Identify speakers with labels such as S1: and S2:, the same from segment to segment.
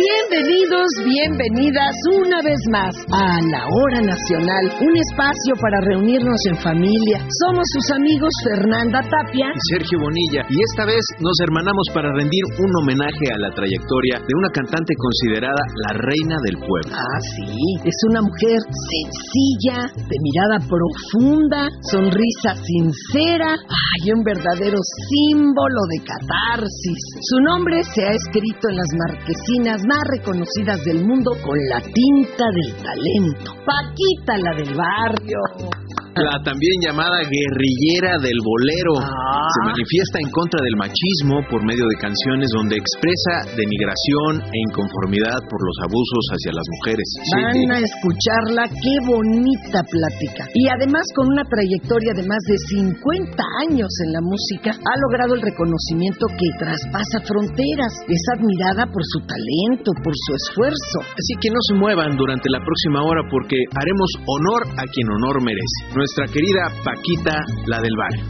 S1: Bienvenidos, bienvenidas una vez más a La Hora Nacional, un espacio para reunirnos en familia. Somos sus amigos Fernanda Tapia
S2: y Sergio Bonilla y esta vez nos hermanamos para rendir un homenaje a la trayectoria de una cantante considerada la reina del pueblo.
S1: Ah, sí, es una mujer sencilla, de mirada profunda, sonrisa sincera, ay, un verdadero símbolo de catarsis. Su nombre se ha escrito en las marquesinas más reconocidas del mundo con la tinta del talento. Paquita, la del barrio.
S2: La también llamada guerrillera del bolero
S1: Ah.
S2: se manifiesta en contra del machismo por medio de canciones donde expresa denigración e inconformidad por los abusos hacia las mujeres.
S1: Van a escucharla, qué bonita plática. Y además con una trayectoria de más de 50 años en la música, ha logrado el reconocimiento que traspasa fronteras. Es admirada por su talento, por su esfuerzo.
S2: Así que no se muevan durante la próxima hora porque haremos honor a quien honor merece. Nuestra querida Paquita, la del barrio.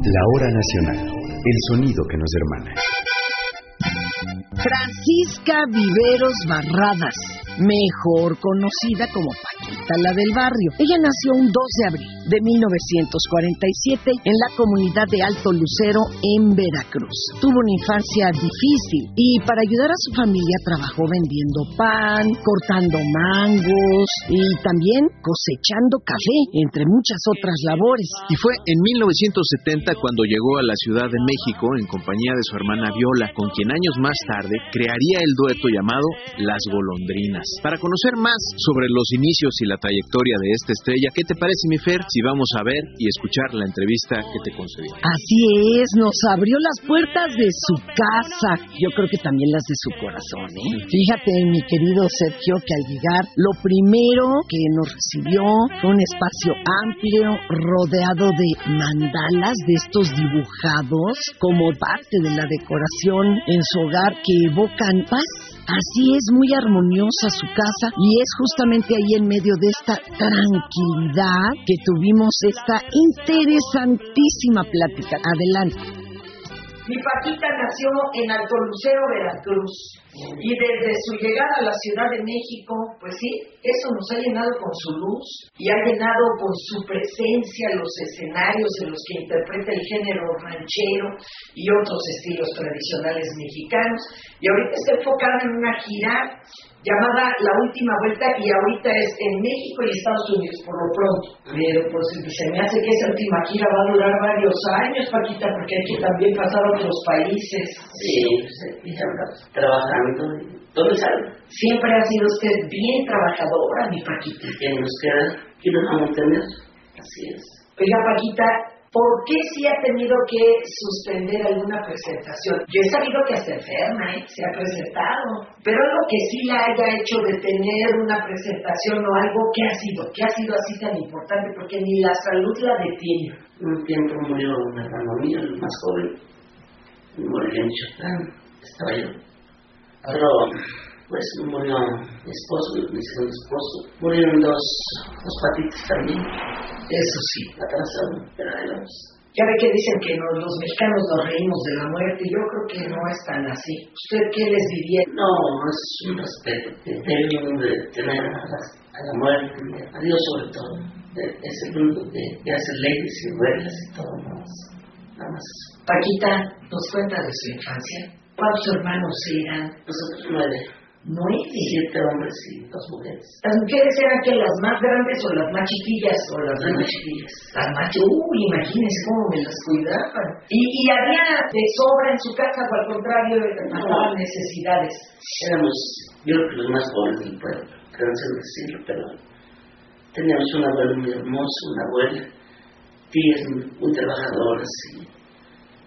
S3: La hora nacional, el sonido que nos hermana.
S1: Francisca Viveros Barradas, mejor conocida como Paquita la del barrio. Ella nació un 2 de abril de 1947 en la comunidad de Alto Lucero en Veracruz. Tuvo una infancia difícil y para ayudar a su familia trabajó vendiendo pan, cortando mangos y también cosechando café, entre muchas otras labores.
S2: Y fue en 1970 cuando llegó a la Ciudad de México en compañía de su hermana Viola, con quien años más tarde crearía el dueto llamado Las Golondrinas. Para conocer más sobre los inicios y la trayectoria de esta estrella, ¿qué te parece, mi Fer, vamos a ver y escuchar la entrevista que te concedí?
S1: Así es, nos abrió las puertas de su casa, yo creo que también las de su corazón, ¿eh? Fíjate, mi querido Sergio, que al llegar, lo primero que nos recibió fue un espacio amplio, rodeado de mandalas de estos dibujados como parte de la decoración en su hogar que evocan paz. Así es, muy armoniosa su casa y es justamente ahí en medio de esta tranquilidad que tuvimos esta interesantísima plática. Adelante.
S4: Mi Paquita nació en Alto Lucero, Veracruz. Y desde su llegada a la Ciudad de México, pues sí, eso nos ha llenado con su luz y ha llenado con su presencia los escenarios en los que interpreta el género ranchero y otros estilos tradicionales mexicanos. Y ahorita está enfocada en una gira llamada La Última Vuelta y ahorita es en México y Estados Unidos por lo pronto. Pero pues se me hace que esa última gira va a durar varios años, Paquita, porque hay que también pasar a otros países.
S5: Sí, estamos trabajando todo sale.
S4: Siempre ha sido usted bien trabajadora, mi Paquita.
S5: ¿Qué nos queda? ¿Qué nos vamos a tener? Así es.
S4: Oiga, Paquita, ¿por qué sí ha tenido que suspender alguna presentación? Yo he sabido que hasta enferma, ¿eh? Se ha presentado. Pero algo que sí la haya hecho detener una presentación o algo, ¿qué ha sido? ¿Qué ha sido así tan importante? Porque ni la salud la detiene.
S5: Un tiempo murió un hermano el más joven. Murió en Michoacán. Estaba yo. Pues, murió mi esposo, mi segundo esposo. Murieron dos, dos patitas también.
S4: Eso sí.
S5: Atrasaron, pero vamos.
S4: Ya ve que dicen que nos- los mexicanos nos reímos de la muerte. Yo creo que no es tan así. ¿Usted qué les diría?
S5: No, es un respeto que debemos de tener a la, a la muerte, a Dios sobre todo. Es el único que, hace leyes y reglas y todo más. Nada más.
S4: Paquita nos cuenta de su infancia. ¿Cuántos hermanos eran?
S5: Nosotros nueve,
S4: Nueve.
S5: siete hombres y dos mujeres.
S4: ¿Las mujeres eran que las más grandes o las más chiquillas? O las más chiquillas. Las más Uy, imagínense cómo me las cuidaban. ¿Y, y había de sobra en su casa o al contrario pasaban necesidades?
S5: Éramos, yo creo que los más jóvenes del pueblo, canso de decirlo, pero teníamos un abuelo muy hermoso, una abuela, tías muy trabajadoras y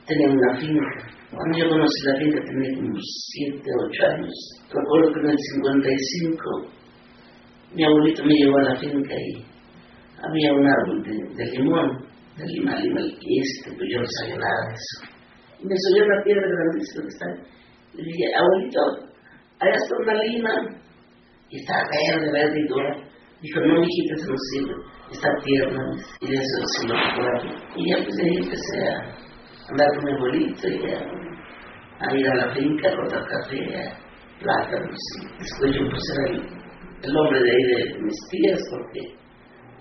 S5: tenían una finca. Cuando yo conocí la finca tenía como 7, 8 años. Recuerdo que en el 55 mi abuelito me llevó a la finca y había un árbol de, limón, de lima, lima, y este, pues yo no sabía nada de eso. Y me soñó una piedra grandísima que está ahí. Le dije, abuelito, allá está una lima. Y está verde, verde y dura. Dijo, no, mijita, eso no sirve. Está tierna. Y de eso sí lo recuerdo. Y ya pues ahí empecé a andar con mi abuelito y a, a ir a la finca a cortar café, a, plátanos. Después yo pues el, el hombre de ahí de mis tías porque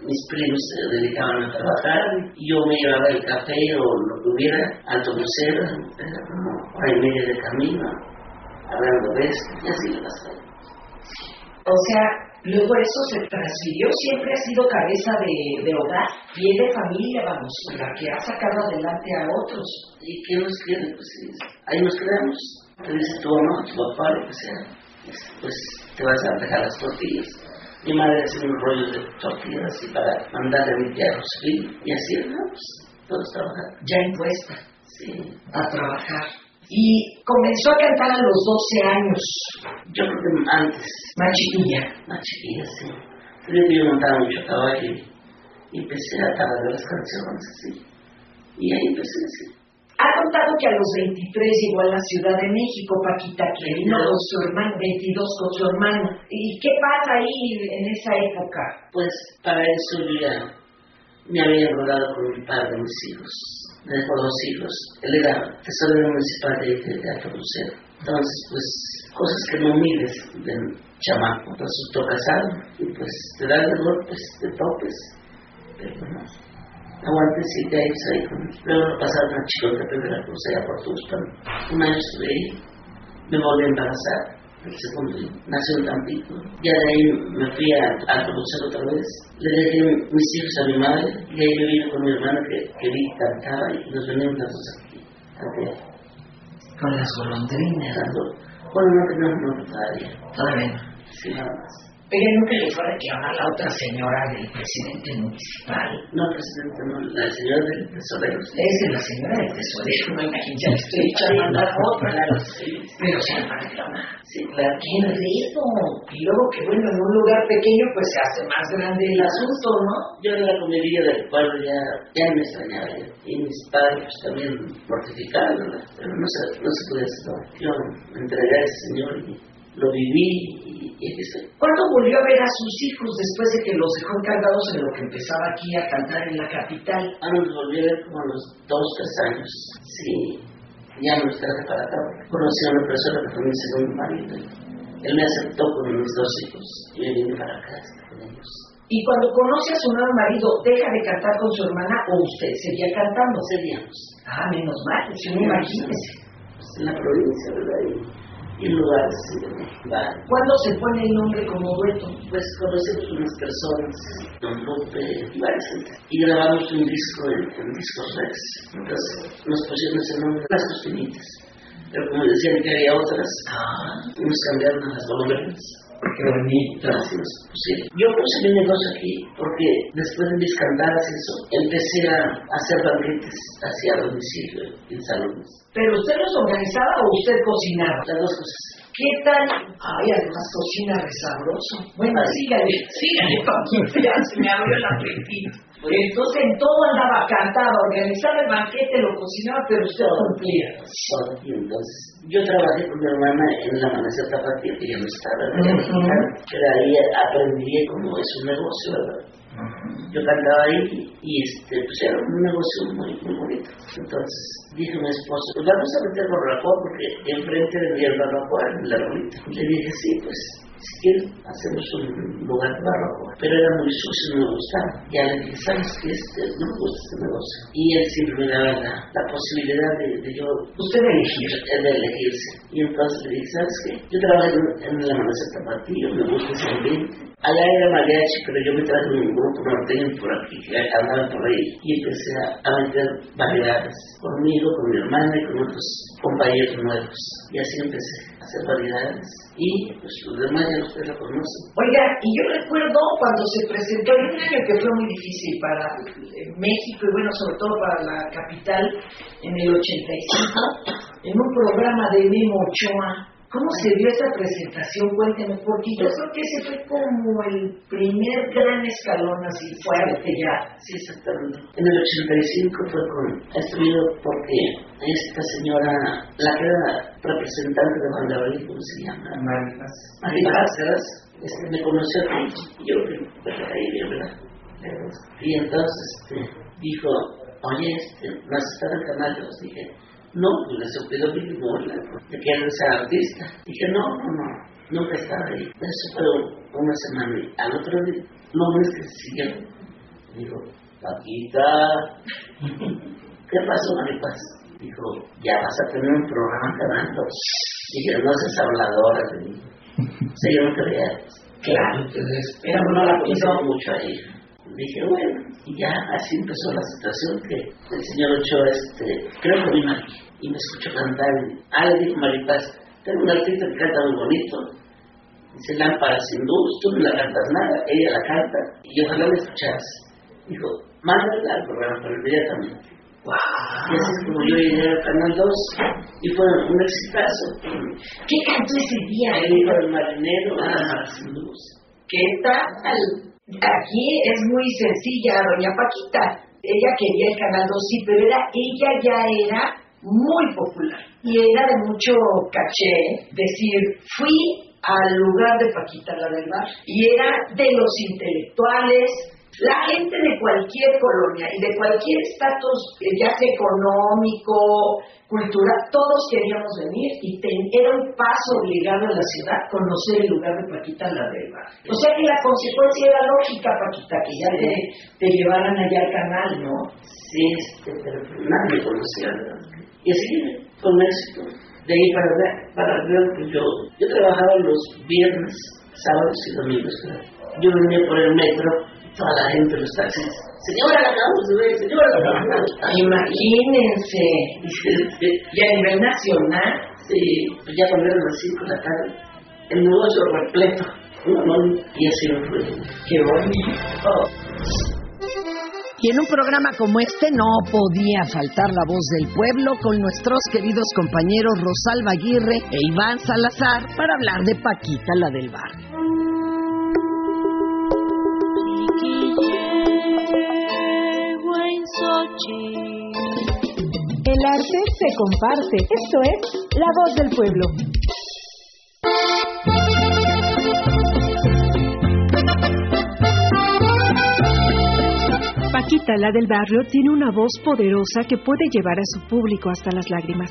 S5: mis primos se dedicaban a trabajar y yo me llevaba el café o lo que hubiera al crucero, era como hora y media de camino, hablando de esto, y así lo pasaba.
S4: O sea, luego eso se transfirió, siempre ha sido cabeza de, de hogar, pie de familia, vamos, la que ha sacado adelante a otros.
S5: ¿Y qué nos quiere? Pues ahí nos quedamos. Te dice tu mamá, tu papá, lo que sea, pues te vas a dejar las tortillas. Mi madre hacía un rollo de tortillas así para mandarle a a Rosville, y así, ¿no? Pues todos trabajando.
S4: Ya impuesta
S5: Sí.
S4: a trabajar. Y comenzó a cantar a los 12 años,
S5: Yo creo que antes,
S4: más chiquilla.
S5: más chiquilla, sí. Creo que yo montaba mucho caballo y, empecé a tararear las canciones así. Y ahí empecé así.
S4: Ha contado que a los 23 llegó a la Ciudad de México, Paquita, que vino con su hermano, 22 con su hermano. ¿Y qué pasa ahí en esa época?
S5: Pues para eso yo ya me había enrolado con mi padre de mis hijos. Dejó dos hijos. Él era tesorero municipal de, de, de Alto Crucero. Entonces, pues, cosas que no mides del chamaco. Tú casado y pues te das de golpes, te topes. Pero no. Aguanté siete años ahí Luego pasaron a Chilota, pero la crucé a por Tuxpan. Un año estuve ahí. Me volví a embarazar. El segundo hijo. nació en Tampico. Ya de ahí me fui a, a conocer otra vez. Le dejé mis hijos a mi madre y ahí yo vine con mi hermana que, que vi que cantaba y nos venimos aquí. a teatro.
S4: Con las golondrinas.
S5: Las dos. Bueno, no tenemos nombre todavía. Sí, nada más.
S4: Pero nunca le fue a reclamar a la otra señora del presidente municipal.
S5: No, presidente, no, la señora del tesorero.
S4: es la señora del tesorero, no imagínate, ya le estoy echando a andar otra, claro. Pero se la va a reclamar.
S5: Sí, claro.
S4: ¡Qué enredo! Y luego que bueno, en un lugar pequeño pues se hace más grande el asunto, ¿no?
S5: Yo en la comedia del pueblo ya, ya me extrañaba yo. Y mis padres pues, también mortificados, ¿verdad? Pero no se, no se puede hacer. Yo me entregué a ese señor y lo viví
S4: ¿Cuándo volvió a ver a sus hijos después de que los dejó encargados en lo que empezaba aquí a cantar en la capital?
S5: Ah, nos volví a ver como a los dos, tres años. Sí, ya me los traje para acá. Conocí a una persona que fue mi segundo marido. Él me aceptó con mis dos hijos y me vine para acá con ellos.
S4: Y cuando conoce a su nuevo marido, ¿deja de cantar con su hermana o usted seguía cantando?
S5: Seríamos
S4: Ah, menos mal, si no imagínese.
S5: pues, en la provincia, ¿verdad? De México. Va,
S4: ¿Cuándo se pone el nombre como dueto?
S5: Pues conocimos unas personas, y varias gente. Y grabamos un disco en, Discos Rex. Entonces nos pusimos ese nombre, Las Costinitas. Pero como decían que había otras,
S4: Ah,
S5: nos cambiaron a las Golondrinas. Así nos pusieron. Yo puse mi negocio aquí porque después de mis cantadas y eso, empecé a hacer banquetes hacia domicilio en salones.
S4: ¿Pero usted los organizaba o usted cocinaba?
S5: Las dos cosas.
S4: ¿Qué tal? Ay, además cocina re sabroso. Bueno, sígale, sígale, ya se me abrió el apetito. Entonces en todo andaba cantaba, organizaba el banquete, lo cocinaba, pero usted cumplía.
S5: Todo. Y entonces, yo trabajé con mi hermana en la amanecer tapatía, que ya no estaba, ¿verdad?
S4: Ujú.
S5: pero ahí aprendí cómo es un negocio, ¿verdad? Yo cantaba ahí y este, pues era un negocio muy, muy bonito. Entonces dije a mi esposo, pues vamos a meter barbacoa porque enfrente vendía el barbacoa en la rolita. Y le dije, sí, pues quieres hacemos un lugar de barbacoa. Pero era muy sucio, no me gustaba. Ya le dije, ¿sabes qué? Este, no me gusta este negocio. Y él siempre me daba la, la posibilidad de, de yo
S4: Usted elegir.
S5: el de elegirse. Y entonces le dije, ¿sabes qué? Yo trabajé en, en la amanecer tapatío, me gusta ese ambiente. Allá era mariachi, pero yo me traje un grupo norteño por aquí, que andaban por ahí, y empecé a, a meter variedades conmigo, con mi hermana y con otros compañeros nuevos. Y así empecé a hacer variedades. Y pues los demás ya ustedes lo conocen.
S4: Oiga, y yo recuerdo cuando se presentó, en un año que fue muy difícil para eh, México y bueno, sobre todo para la capital, en el 85, en un programa de Memo Ochoa. ¿Cómo se dio esa presentación? Cuénteme, porque yo creo que ese fue como el primer gran escalón así fuerte ya.
S5: Sí, exactamente. En el 85 fue con, estudiado porque esta señora, la que era representante de Juan Gabriel, ¿cómo se llama? María Cáceres, este, me conoció a mí, yo ahí, ¿verdad? Y entonces este, dijo, oye, este, vas a estar en canal, yo dije, No, pues les pido mi mola, porque quieren ser artista. Dije, no, no, no, nunca estaba ahí. Eso fue una semana. Y al otro día, lunes que siguieron, dijo, Paquita, ¿qué pasó, Maripaz? Dijo, ya vas a tener un programa cantando. Dije, no seas habladora de mí. O sea, yo no creía. Claro, pero no la conocía mucho ahí. Dije, bueno, y ya así empezó la situación que el señor Ochoa, este, creo que vi mal, y me escuchó cantar. Ah, le dijo Maripaz, tengo un artista que canta muy bonito, dice Lámpara sin luz, tú no la cantas nada, ella la canta, y ojalá la escuchas. Dijo, mándala al programa, pero inmediatamente. Wow. Y así es como yo llegué al Canal 2 y fue un exitazo.
S4: ¿Qué cantó ese día?
S5: El hijo del marinero, ah, sin luz.
S4: ¿Qué tal? Aquí es muy sencilla, doña Paquita. Ella quería el Canal 2, sí, pero era, ella ya era muy popular. Y era de mucho caché decir, fui al lugar de Paquita la del. Y era de los intelectuales, la gente de cualquier colonia y de cualquier estatus, eh, ya sea económico, cultural, todos queríamos venir y era un paso obligado en la ciudad conocer el lugar de Paquita la del bar. O sea que la consecuencia era lógica, Paquita, que ya te, te, llevaran allá al canal, ¿no?
S5: Sí, este, pero nadie conocía. Y así, con éxito. De ahí para ver, para ver, pues yo, yo trabajaba los viernes, sábados y domingos. Yo venía por el metro toda la gente, los taxis. Señora, la acabamos de ver, señora, la acabamos
S4: Imagínense. y a nivel nacional.
S5: Sí, pues ya cuando eran las 5 de la tarde, el negocio repleto. y así lo fue.
S4: Qué bonito.
S1: Y en un programa como este no podía faltar la voz del pueblo con nuestros queridos compañeros Rosalba Aguirre e Iván Salazar para hablar de Paquita, la del bar.
S6: El arte se comparte. Esto es La Voz del Pueblo. Paquita, la del barrio, tiene una voz poderosa que puede llevar a su público hasta las lágrimas.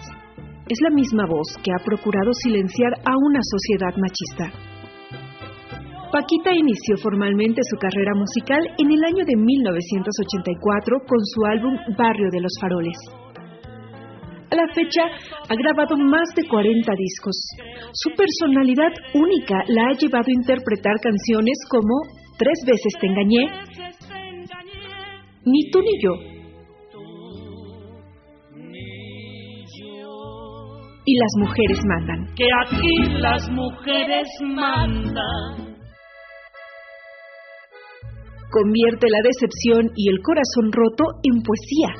S6: Es la misma voz que ha procurado silenciar a una sociedad machista. Paquita inició formalmente su carrera musical en el año de 1984 con su álbum Barrio de los Faroles. A la fecha ha grabado más de 40 discos. Su personalidad única la ha llevado a interpretar canciones como Tres veces te engañé, Ni tú ni yo, y Las mujeres mandan.
S7: Que aquí las mujeres mandan
S6: convierte la decepción y el corazón roto en poesía.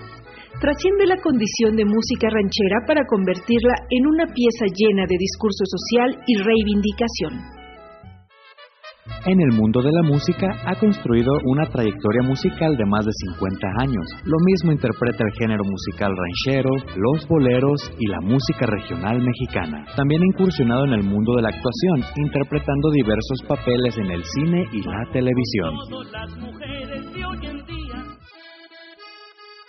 S6: Trasciende la condición de música ranchera para convertirla en una pieza llena de discurso social y reivindicación.
S8: En el mundo de la música ha construido una trayectoria musical de más de 50 años. Lo mismo interpreta el género musical ranchero, los boleros y la música regional mexicana. También ha incursionado en el mundo de la actuación, interpretando diversos papeles en el cine y la televisión.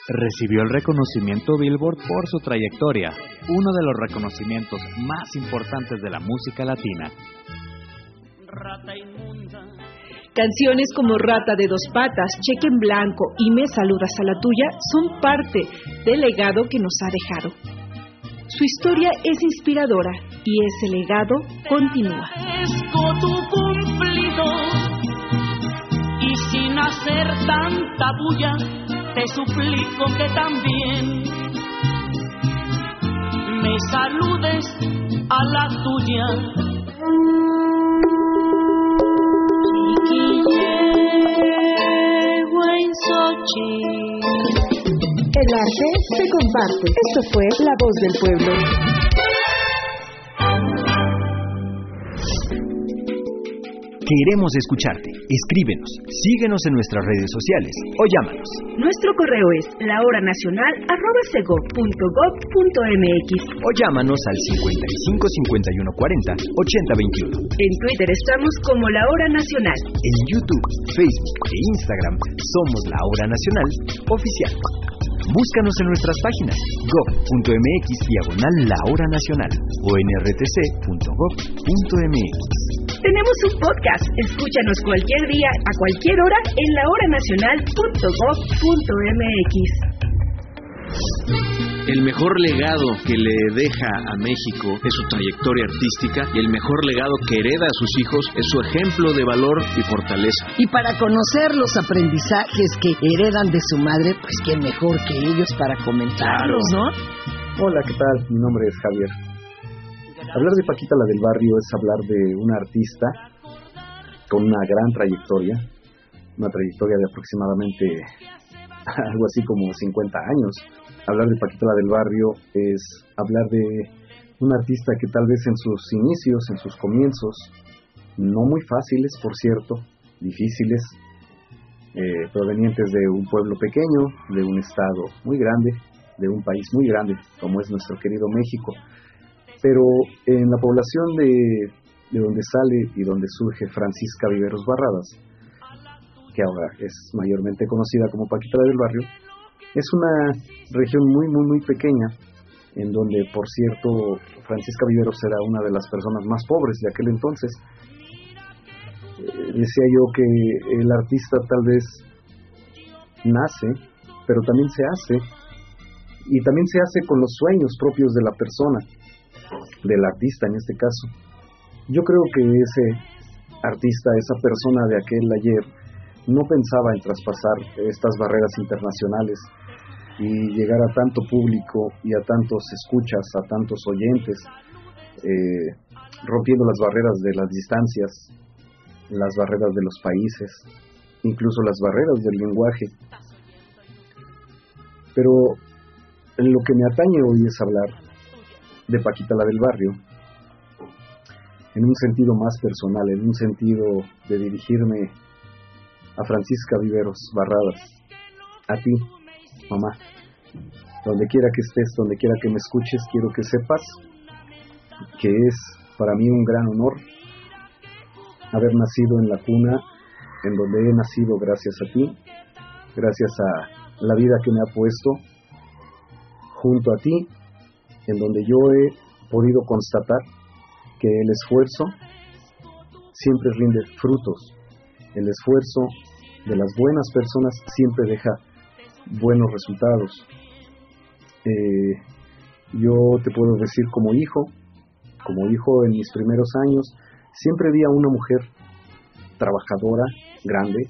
S8: Recibió el reconocimiento Billboard por su trayectoria, uno de los reconocimientos más importantes de la música latina.
S6: Canciones como Rata de dos patas, Cheque en blanco y Me saludas a la tuya son parte del legado que nos ha dejado. Su historia es inspiradora y ese legado continúa.
S7: y sin hacer tanta bulla, te suplico que también me saludes a la tuya
S6: arte se comparte. Esto fue La Voz del Pueblo.
S3: Queremos escucharte. Escríbenos, síguenos en nuestras redes sociales o llámanos.
S6: Nuestro correo es lahoranacional.gov.mx
S3: o llámanos al 55 51 40 80 21.
S6: En Twitter estamos como La Hora Nacional.
S3: En YouTube, Facebook e Instagram somos La Hora Nacional Oficial. Búscanos en nuestras páginas gov.mx diagonal la hora nacional o nrtc.gov.mx.
S9: Tenemos un podcast. Escúchanos cualquier día, a cualquier hora, en lahoranacional.gov.mx.
S2: El mejor legado que le deja a México es su trayectoria artística y el mejor legado que hereda a sus hijos es su ejemplo de valor y fortaleza.
S1: Y para conocer los aprendizajes que heredan de su madre, pues qué mejor que ellos para comentarlos, ¿no?
S10: Hola, ¿qué tal? Mi nombre es Javier. Hablar de Paquita la del Barrio es hablar de una artista con una gran trayectoria, una trayectoria de aproximadamente algo así como 50 años hablar de Paquita la del Barrio es hablar de un artista que tal vez en sus inicios, en sus comienzos, no muy fáciles, por cierto, difíciles, eh, provenientes de un pueblo pequeño, de un estado muy grande, de un país muy grande, como es nuestro querido México. Pero en la población de, de donde sale y donde surge Francisca Viveros Barradas, que ahora es mayormente conocida como Paquita del Barrio, es una región muy, muy, muy pequeña, en donde, por cierto, Francisca Viveros era una de las personas más pobres de aquel entonces. Eh, decía yo que el artista tal vez nace, pero también se hace, y también se hace con los sueños propios de la persona, del artista en este caso. Yo creo que ese artista, esa persona de aquel ayer, no pensaba en traspasar estas barreras internacionales y llegar a tanto público y a tantos escuchas, a tantos oyentes, eh, rompiendo las barreras de las distancias, las barreras de los países, incluso las barreras del lenguaje. Pero lo que me atañe hoy es hablar de Paquita la del barrio, en un sentido más personal, en un sentido de dirigirme a Francisca Viveros Barradas, a ti, mamá. Donde quiera que estés, donde quiera que me escuches, quiero que sepas que es para mí un gran honor haber nacido en la cuna en donde he nacido gracias a ti, gracias a la vida que me ha puesto junto a ti, en donde yo he podido constatar que el esfuerzo siempre rinde frutos, el esfuerzo de las buenas personas siempre deja buenos resultados. Eh, yo te puedo decir como hijo, como hijo en mis primeros años, siempre vi a una mujer trabajadora, grande,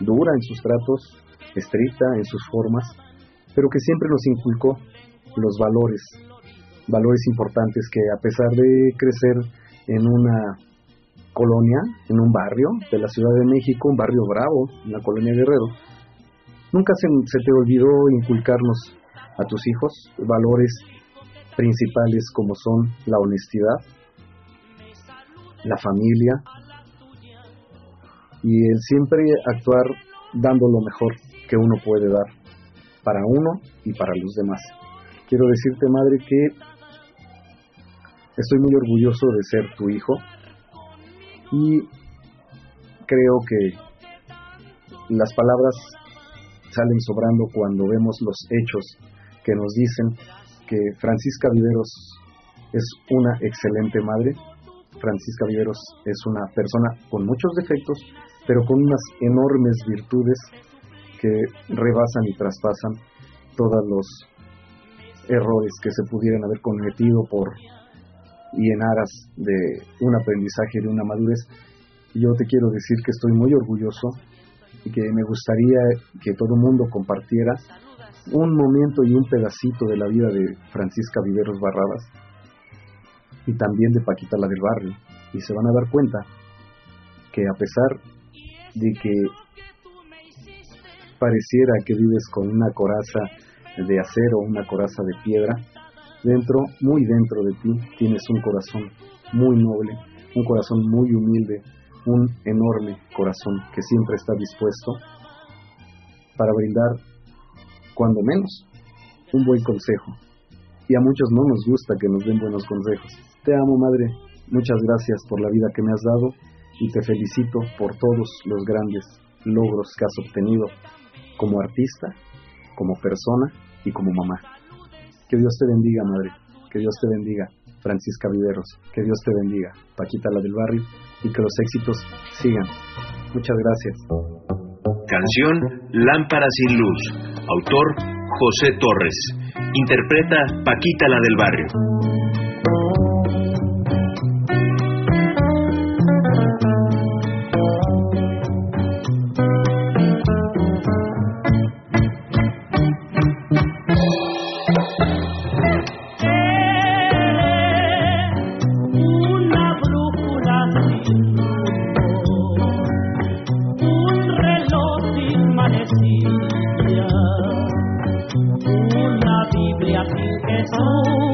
S10: dura en sus tratos, estricta en sus formas, pero que siempre nos inculcó los valores, valores importantes que a pesar de crecer en una colonia, en un barrio de la Ciudad de México, un barrio bravo, en la colonia Guerrero, Nunca se, te olvidó inculcarnos a tus hijos valores principales como son la honestidad, la familia y el siempre actuar dando lo mejor que uno puede dar para uno y para los demás. Quiero decirte, madre, que estoy muy orgulloso de ser tu hijo y creo que las palabras salen sobrando cuando vemos los hechos que nos dicen que Francisca Viveros es una excelente madre. Francisca Viveros es una persona con muchos defectos, pero con unas enormes virtudes que rebasan y traspasan todos los errores que se pudieran haber cometido por y en aras de un aprendizaje de una madurez. Yo te quiero decir que estoy muy orgulloso y que me gustaría que todo el mundo compartiera un momento y un pedacito de la vida de Francisca Viveros Barradas y también de Paquita la del Barrio. Y se van a dar cuenta que a pesar de que pareciera que vives con una coraza de acero, una coraza de piedra, dentro, muy dentro de ti, tienes un corazón muy noble, un corazón muy humilde, un enorme corazón que siempre está dispuesto para brindar, cuando menos, un buen consejo. Y a muchos no nos gusta que nos den buenos consejos. Te amo, Madre. Muchas gracias por la vida que me has dado y te felicito por todos los grandes logros que has obtenido como artista como persona y como mamá. Que Dios te bendiga, madre. Que Dios te bendiga, Francisca Viveros. Que Dios te bendiga, Paquita la del barrio. Y que los éxitos sigan. Muchas gracias.
S7: Canción Lámpara sin luz. Autor José Torres. Interpreta Paquita la del barrio. Según la Biblia, sin Jesús.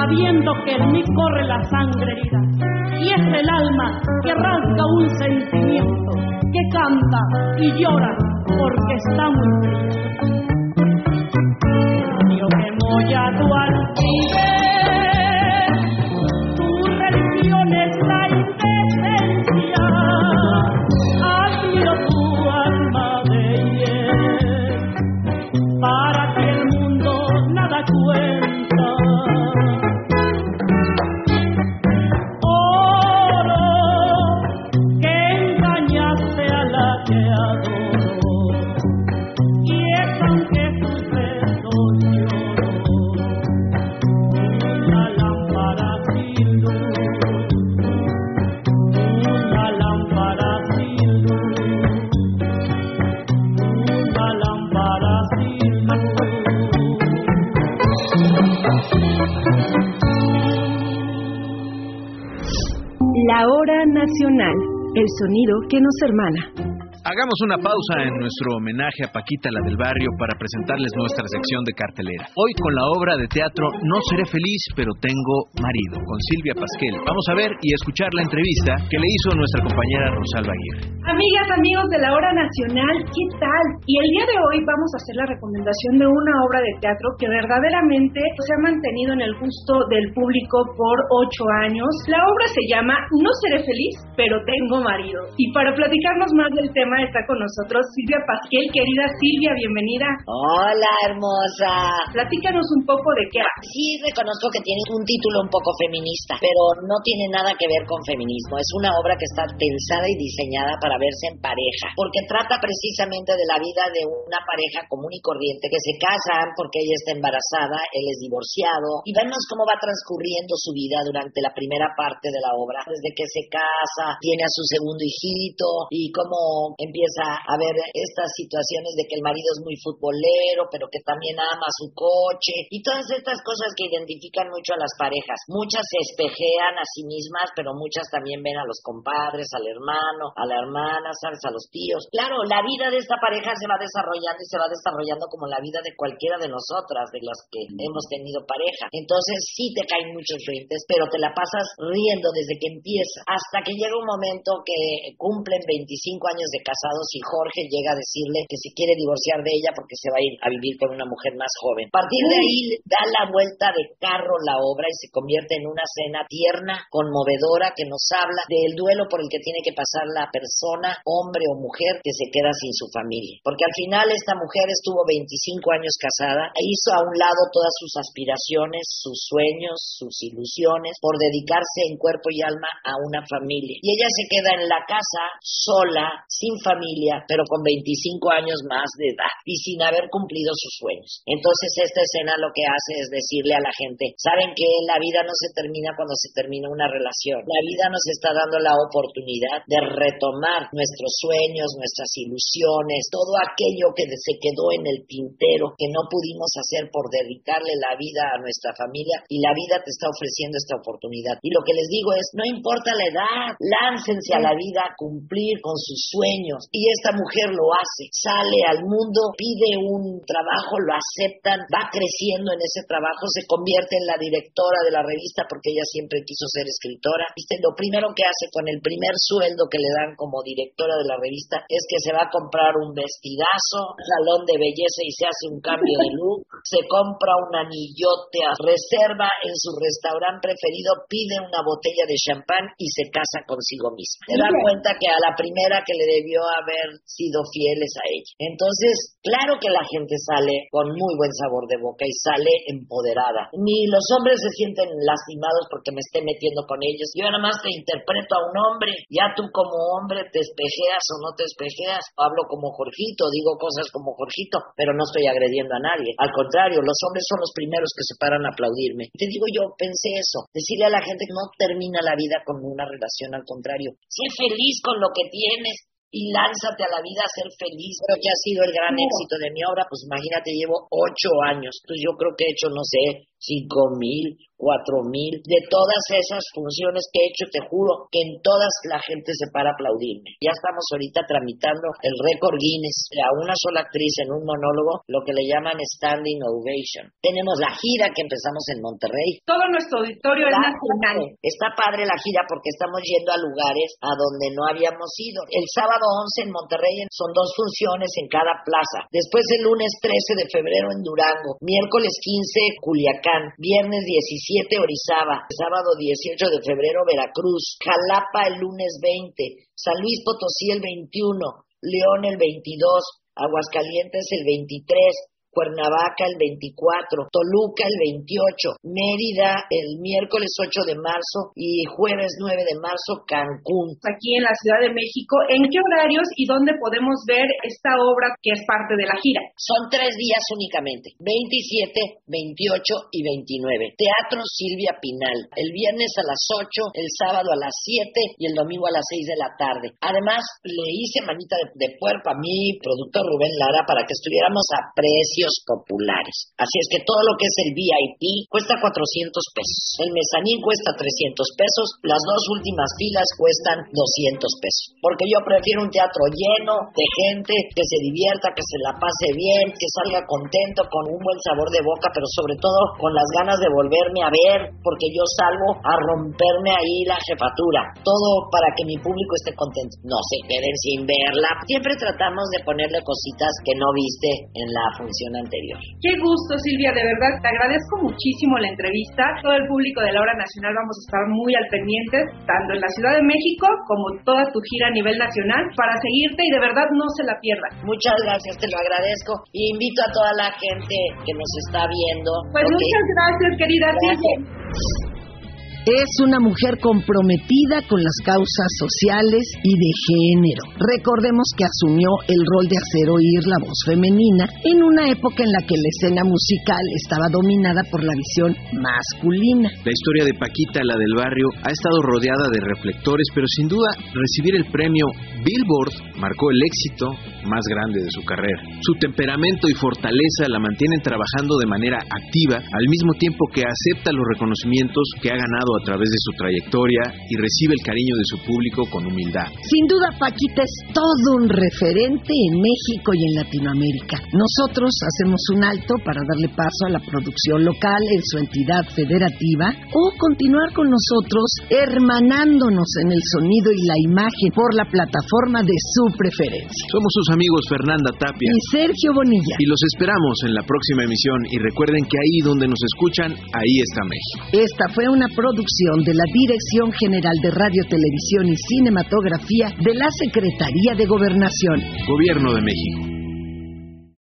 S7: sabiendo que en mí corre la sangre herida, y es
S9: el alma que
S7: rasga un sentimiento, que canta y llora porque está muy fría.
S9: Que nos hermana.
S7: Hagamos una pausa en nuestro homenaje a Paquita, la del barrio, para presentarles nuestra sección de cartelera. Hoy con la obra de teatro No seré feliz, pero tengo marido, con Silvia Pasquel. Vamos a ver y escuchar la entrevista que le hizo nuestra compañera Rosalba Aguirre.
S9: Amigas, amigos de la hora nacional, ¿qué tal? Y el día de hoy vamos a hacer la recomendación de una obra de teatro que verdaderamente se ha mantenido en el gusto del público por ocho años. La obra se llama No seré feliz, pero tengo marido. Y para platicarnos más del tema, está con nosotros Silvia Pasquel. Querida Silvia, bienvenida.
S11: Hola, hermosa.
S9: Platícanos un poco de qué va.
S11: Sí, reconozco que tiene un título un poco feminista, pero no tiene nada que ver con feminismo. Es una obra que está pensada y diseñada para verse en pareja, porque trata precisamente de la vida de una pareja común y corriente que se casan porque ella está embarazada, él es divorciado, y vemos cómo va transcurriendo su vida durante la primera parte de la obra, desde que se casa, tiene a su segundo hijito y cómo empieza a ver estas situaciones de que el marido es muy futbolero, pero que también ama su coche y todas estas cosas que identifican mucho a las parejas. Muchas se espejean a sí mismas, pero muchas también ven a los compadres, al hermano, a la hermana, ¿sabes? A los tíos. Claro, la vida de esta pareja se va desarrollando y se va desarrollando como la vida de cualquiera de nosotras, de las que hemos tenido pareja. Entonces sí te caen muchos frentes, pero te la pasas riendo desde que empieza hasta que llega un momento que cumplen 25 años de casados y Jorge llega a decirle que se quiere divorciar de ella porque se va a ir a vivir con una mujer más joven. A partir de ahí da la vuelta de carro la obra y se convierte en una cena tierna, conmovedora, que nos habla del duelo por el que tiene que pasar la persona, hombre o mujer, que se queda sin su familia. Porque al final esta mujer estuvo 25 años casada e hizo a un lado todas sus aspiraciones, sus sueños, sus ilusiones, por dedicarse en cuerpo y alma a una familia. Y ella se queda en la casa sola, sin familia, pero con 25 años más de edad y sin haber cumplido sus sueños. Entonces esta escena lo que hace es decirle a la gente, saben que la vida no se termina cuando se termina una relación. La vida nos está dando la oportunidad de retomar nuestros sueños, nuestras ilusiones, todo aquello que se quedó en el tintero, que no pudimos hacer por dedicarle la vida a nuestra familia y la vida te está ofreciendo esta oportunidad. Y lo que les digo es, no importa la edad, láncense a la vida a cumplir con sus sueños. Y esta mujer lo hace, sale al mundo, pide un trabajo, lo aceptan, va creciendo en ese trabajo, se convierte en la directora de la revista porque ella siempre quiso ser escritora. ¿Viste? Lo primero que hace con el primer sueldo que le dan como directora de la revista es que se va a comprar un vestidazo, un salón de belleza y se hace un cambio de look, se compra un anillote, reserva en su restaurante preferido, pide una botella de champán y se casa consigo misma. Se da cuenta que a la primera que le debió haber sido fieles a ella. Entonces, claro que la gente sale con muy buen sabor de boca y sale empoderada. Ni los hombres se sienten lastimados porque me esté metiendo con ellos. Yo nada más te interpreto a un hombre, ya tú como hombre te espejeas o no te espejeas. Hablo como Jorgito, digo cosas como Jorgito, pero no estoy agrediendo a nadie. Al contrario, los hombres son los primeros que se paran a aplaudirme. Te digo, yo pensé eso, decirle a la gente que no termina la vida con una relación, al contrario. Sé feliz con lo que tienes, y lánzate a la vida a ser feliz. Creo que ha sido el gran éxito de mi obra, pues imagínate, llevo ocho años, entonces yo creo que he hecho, no sé, cinco mil, cuatro mil, de todas esas funciones que he hecho, te juro que en todas la gente se para a aplaudirme. Ya estamos ahorita tramitando el récord Guinness a una sola actriz en un monólogo, lo que le llaman standing ovation. Tenemos la gira que empezamos en Monterrey.
S9: Todo nuestro auditorio es nacional.
S11: Está padre la gira porque estamos yendo a lugares a donde no habíamos ido. El sábado 11 en Monterrey son dos funciones en cada plaza. Después el lunes 13 de febrero en Durango. Miércoles 15 Culiacán. Viernes 17 Orizaba, sábado 18 de febrero Veracruz, Jalapa el lunes 20, San Luis Potosí el 21, León el 22, Aguascalientes el 23, Cuernavaca el 24, Toluca el 28, Mérida el miércoles 8 de marzo y jueves 9 de marzo Cancún.
S9: Aquí en la Ciudad de México, ¿en qué horarios y dónde podemos ver esta obra que es parte de la gira?
S11: Son tres días únicamente, 27, 28 y 29. Teatro Silvia Pinal, el viernes a las 8, el sábado a las 7 y el domingo a las 6 de la tarde. Además, le hice manita de, de puerco a mi productor Rubén Lara para que estuviéramos a precio populares. Así es que todo lo que es el VIP cuesta 400 pesos. El mezanín cuesta 300 pesos. Las dos últimas filas cuestan 200 pesos. Porque yo prefiero un teatro lleno de gente que se divierta, que se la pase bien, que salga contento, con un buen sabor de boca, pero sobre todo con las ganas de volverme a ver, porque yo salgo a romperme ahí la jefatura. Todo para que mi público esté contento. No se queden sin verla. Siempre tratamos de ponerle cositas que no viste en la función anterior.
S9: Qué gusto, Silvia, de verdad, te agradezco muchísimo la entrevista. Todo el público de la hora nacional vamos a estar muy al pendiente, tanto en la Ciudad de México como toda tu gira a nivel nacional, para seguirte y de verdad no se la pierdan.
S11: Muchas gracias, te lo agradezco. Y invito a toda la gente que nos está viendo.
S9: Pues muchas gracias, querida Silvia.
S1: Es una mujer comprometida con las causas sociales y de género. Recordemos que asumió el rol de hacer oír la voz femenina en una época en la que la escena musical estaba dominada por la visión masculina.
S2: La historia de Paquita, la del barrio, ha estado rodeada de reflectores, pero sin duda recibir el premio Billboard marcó el éxito más grande de su carrera. Su temperamento y fortaleza la mantienen trabajando de manera activa al mismo tiempo que acepta los reconocimientos que ha ganado a través de su trayectoria y recibe el cariño de su público con humildad.
S1: Sin duda, Paquita es todo un referente en México y en Latinoamérica. Nosotros hacemos un alto para darle paso a la producción local en su entidad federativa o continuar con nosotros hermanándonos en el sonido y la imagen por la plataforma de su preferencia.
S2: Somos sus amigos Fernanda Tapia
S1: y Sergio Bonilla.
S2: Y los esperamos en la próxima emisión y recuerden que ahí donde nos escuchan, ahí está México.
S1: Esta fue una de la Dirección General de Radio, Televisión y Cinematografía de la Secretaría de Gobernación.
S2: Gobierno de México.